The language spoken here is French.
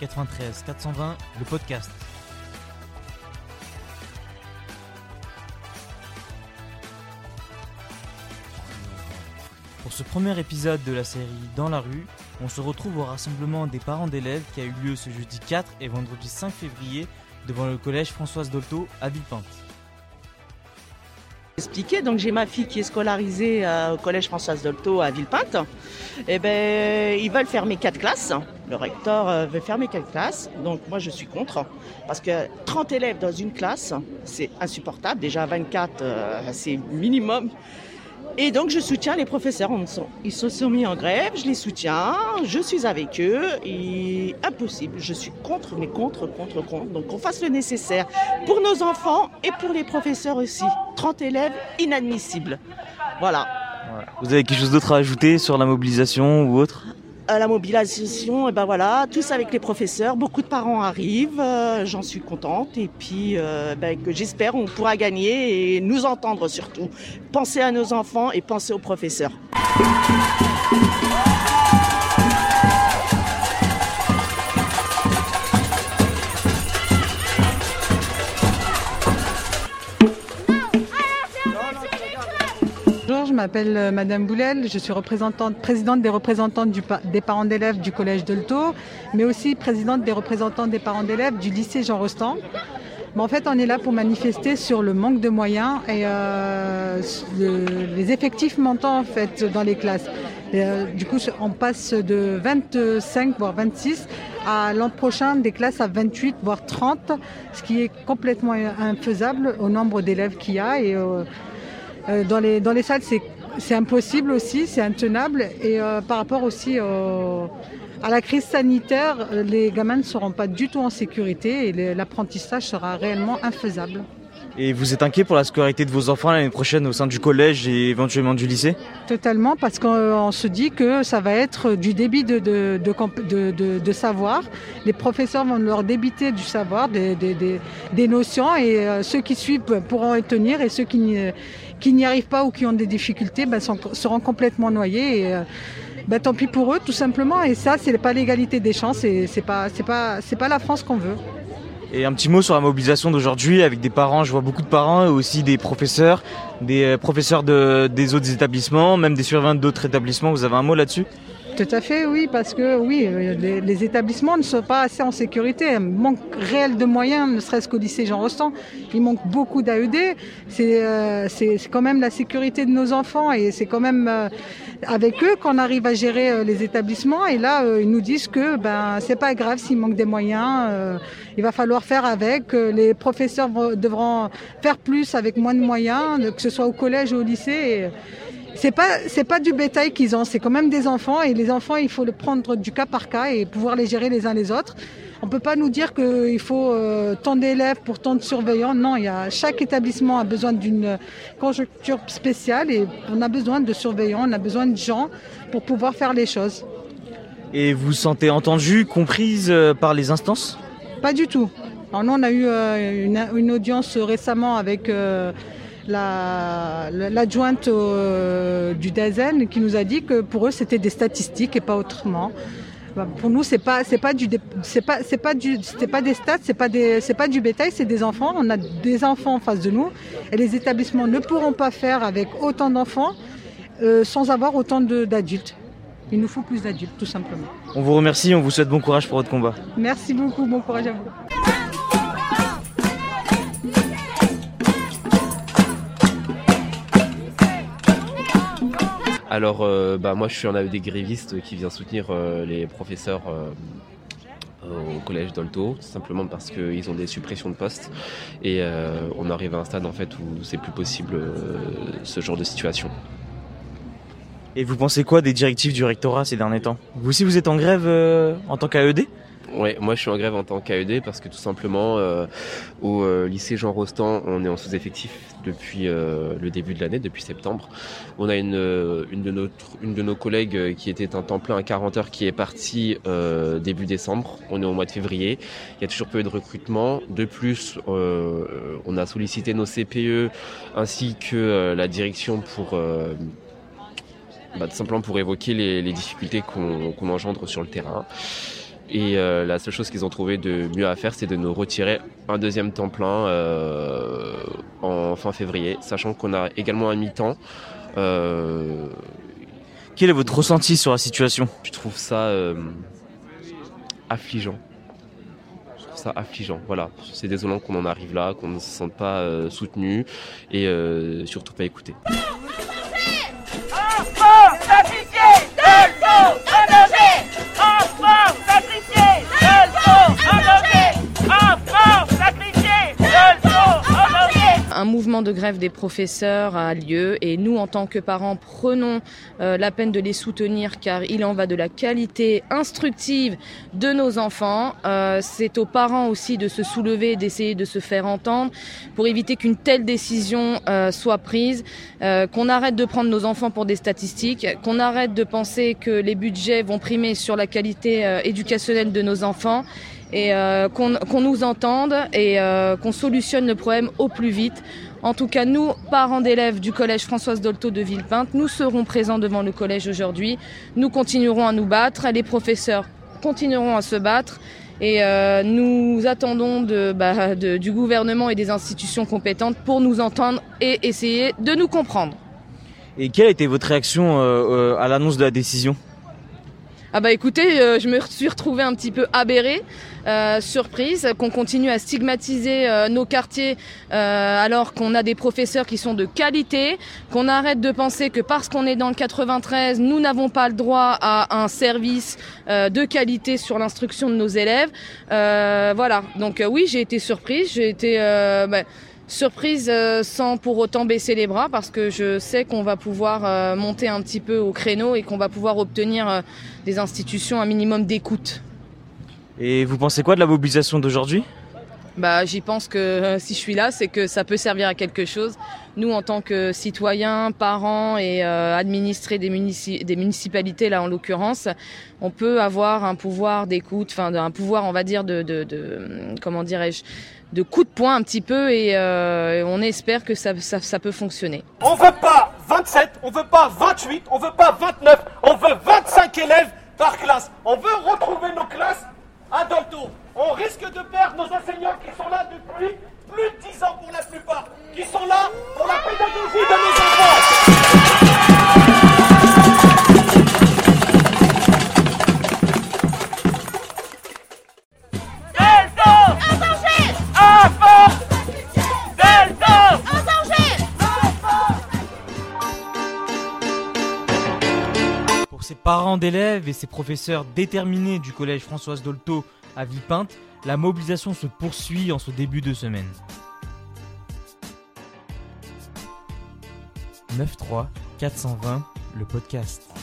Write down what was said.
93 420, le podcast. Pour ce premier épisode de la série Dans la rue, on se retrouve au rassemblement des parents d'élèves qui a eu lieu ce jeudi 4 et vendredi 5 février devant le collège Françoise Dolto à Villepinte. Expliquer, donc j'ai ma fille qui est scolarisée euh, au collège Françoise Dolto à Villepinte. Et ben ils veulent fermer quatre classes. Le recteur euh, veut fermer quatre classes. Donc moi je suis contre parce que 30 élèves dans une classe, c'est insupportable. Déjà 24 euh, c'est minimum. Et donc je soutiens les professeurs. Ils se sont mis en grève, je les soutiens, je suis avec eux. Impossible, je suis contre, mais contre, contre, contre. Donc on fasse le nécessaire pour nos enfants et pour les professeurs aussi. 30 élèves, inadmissible. Voilà. Vous avez quelque chose d'autre à ajouter sur la mobilisation ou autre? La mobilisation, et ben voilà, tous avec les professeurs, beaucoup de parents arrivent, euh, j'en suis contente et puis euh, ben, que j'espère on pourra gagner et nous entendre surtout. Penser à nos enfants et penser aux professeurs. M'appelle euh, Madame Boulel, je suis présidente des représentants des parents d'élèves du collège Delto, mais aussi présidente des représentants des parents d'élèves du lycée Jean Rostand. en fait, on est là pour manifester sur le manque de moyens et euh, les effectifs montants en fait dans les classes. Euh, du coup, on passe de 25 voire 26 à l'an prochain des classes à 28 voire 30, ce qui est complètement infaisable au nombre d'élèves qu'il y a et dans, les, dans les salles, c'est impossible aussi, c'est intenable. Et euh, par rapport aussi à la crise sanitaire, euh, les gamins ne seront pas du tout en sécurité et l'apprentissage sera réellement infaisable. Et vous êtes inquiet pour la scolarité de vos enfants l'année prochaine au sein du collège et éventuellement du lycée? Totalement, parce qu'on se dit que ça va être du débit de, de, de, de, savoir. Les professeurs vont leur débiter du savoir, des, des, des notions, et ceux qui suivent pourront y tenir, et ceux qui qui n'y arrivent pas ou qui ont des difficultés ben, seront complètement noyés. Et, euh, ben, tant pis pour eux, tout simplement. Et ça, c'est pas l'égalité des chances et c'est pas, pas, pas la France qu'on veut. Et un petit mot sur la mobilisation d'aujourd'hui avec des parents, je vois beaucoup de parents et aussi des professeurs, des euh, professeurs de, des autres établissements, même des surveillants d'autres établissements. Vous avez un mot là-dessus? Tout à fait, oui, parce que oui, euh, les, établissements ne sont pas assez en sécurité. Il manque réel de moyens, ne serait-ce qu'au lycée Jean Rostand. Il manque beaucoup d'AED. Euh, c'est quand même la sécurité de nos enfants et c'est quand même euh, avec eux qu'on arrive à gérer les établissements. Et là, ils nous disent que ben c'est pas grave s'il manque des moyens. il va falloir faire avec. les professeurs devront faire plus avec moins de moyens, que ce soit au collège ou au lycée c'est pas c'est pas du bétail qu'ils ont, c'est quand même des enfants et les enfants il faut le prendre du cas par cas et pouvoir les gérer les uns les autres. On peut pas nous dire qu'il faut euh, tant d'élèves pour tant de surveillants. Non, il y a chaque établissement a besoin d'une conjoncture spéciale et on a besoin de surveillants, on a besoin de gens pour pouvoir faire les choses. Et vous vous sentez entendue, comprise euh, par les instances? Pas du tout. Alors nous, on a eu euh, une, audience récemment avec l'adjointe la, du DAZEN qui nous a dit que pour eux c'était des statistiques et pas autrement. Bah, pour nous c'est pas c'est pas du c'est pas c'est pas du c'était pas des stats c'est pas des c'est pas du bétail c'est des enfants on a des enfants en face de nous et les établissements ne pourront pas faire avec autant d'enfants euh, sans avoir autant d'adultes. Il nous faut plus d'adultes tout simplement. On vous remercie, on vous souhaite bon courage pour votre combat. Merci beaucoup, bon courage à vous. Alors, euh, bah, moi, je suis un des grévistes qui vient soutenir euh, les professeurs euh, au collège d'Olto, simplement parce qu'ils ont des suppressions de postes et on arrive à un stade en fait où c'est plus possible ce genre de situation. Et vous pensez quoi des directives du rectorat ces derniers temps? Vous aussi, vous êtes en grève en tant qu'AED Ouais, moi je suis en grève en tant qu'AED parce que tout simplement euh, au euh, lycée Jean Rostand, on est en sous-effectif depuis euh, le début de l'année, depuis septembre. On a une, une, de notre, une de nos collègues qui était un temps plein à 40 heures qui est partie début décembre. On est au mois de février. Il y a toujours peu de recrutement. De plus, on a sollicité nos CPE ainsi que la direction pour bah, tout simplement pour évoquer les, les difficultés qu'on engendre sur le terrain. Et euh, la seule chose qu'ils ont trouvé de mieux à faire, c'est de nous retirer un deuxième temps plein euh, en fin février, sachant qu'on a également un mi-temps. Euh, Quel est votre ressenti sur la situation? Je trouve ça euh, affligeant. Je trouve ça affligeant. Voilà, c'est désolant qu'on en arrive là, qu'on ne se sente pas euh, soutenu et euh, surtout pas écouté. Enfants sacrifiés, mouvement de grève des professeurs a lieu et nous, en tant que parents, prenons euh, la peine de les soutenir car il en va de la qualité instructive de nos enfants. Euh, C'est aux parents aussi de se soulever, d'essayer de se faire entendre pour éviter qu'une telle décision euh, soit prise, qu'on arrête de prendre nos enfants pour des statistiques, qu'on arrête de penser que les budgets vont primer sur la qualité éducationnelle de nos enfants et qu'on nous entende et qu'on solutionne le problème au plus vite. En tout cas, nous, parents d'élèves du collège Françoise Dolto de Villepinte, nous serons présents devant le collège aujourd'hui. Nous continuerons à nous battre, les professeurs continueront à se battre. Et euh, nous attendons bah, du gouvernement et des institutions compétentes pour nous entendre et essayer de nous comprendre. Et quelle a été votre réaction euh, euh, à l'annonce de la décision? Ah bah écoutez, euh, je me suis retrouvée un petit peu aberrée, euh, surprise, qu'on continue à stigmatiser euh, nos quartiers euh, alors qu'on a des professeurs qui sont de qualité, qu'on arrête de penser que parce qu'on est dans le 93, nous n'avons pas le droit à un service euh, de qualité sur l'instruction de nos élèves. Euh, voilà, donc oui, j'ai été surprise, j'ai été... bah, Surprise euh, sans pour autant baisser les bras parce que je sais qu'on va pouvoir euh, monter un petit peu au créneau et qu'on va pouvoir obtenir euh, des institutions un minimum d'écoute. Et vous pensez quoi de la mobilisation d'aujourd'hui? Bah, j'y pense que euh, si je suis là, c'est que ça peut servir à quelque chose. Nous, en tant que citoyens, parents et euh, administrés des, munici- des municipalités, là en l'occurrence, on peut avoir un pouvoir d'écoute, enfin un pouvoir, on va dire, de, de, de comment dirais-je, de coup de poing un petit peu, et euh, on espère que ça, ça, ça peut fonctionner. On veut pas 27, on veut pas 28, on veut pas 29, on veut 25 élèves par classe. On veut retrouver nos classes à Dolto. On risque de perdre nos enseignants qui sont là depuis plus de 10 ans pour la plupart, qui sont là pour la pédagogie de nos enfants. Parents d'élèves et ces professeurs déterminés du collège Françoise Dolto à Villepinte, la mobilisation se poursuit en ce début de semaine. 9-3 420, le podcast.